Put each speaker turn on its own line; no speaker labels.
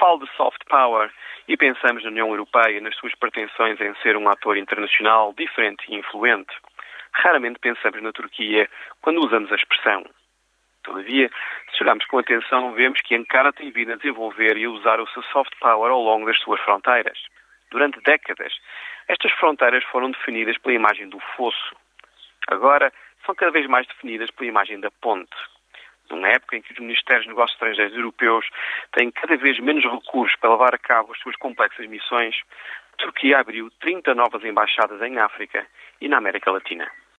falo de soft power e pensamos na União Europeia nas suas pretensões em ser um ator internacional diferente e influente. Raramente pensamos na Turquia quando usamos a expressão. Todavia, se olharmos com atenção, vemos que Ankara tem vindo a desenvolver e a usar o seu soft power ao longo das suas fronteiras. Durante décadas, estas fronteiras foram definidas pela imagem do fosso. Agora, são cada vez mais definidas pela imagem da ponte. Época em que os Ministérios de Negócios Estrangeiros europeus têm cada vez menos recursos para levar a cabo as suas complexas missões, a Turquia abriu 30 novas embaixadas em África e na América Latina.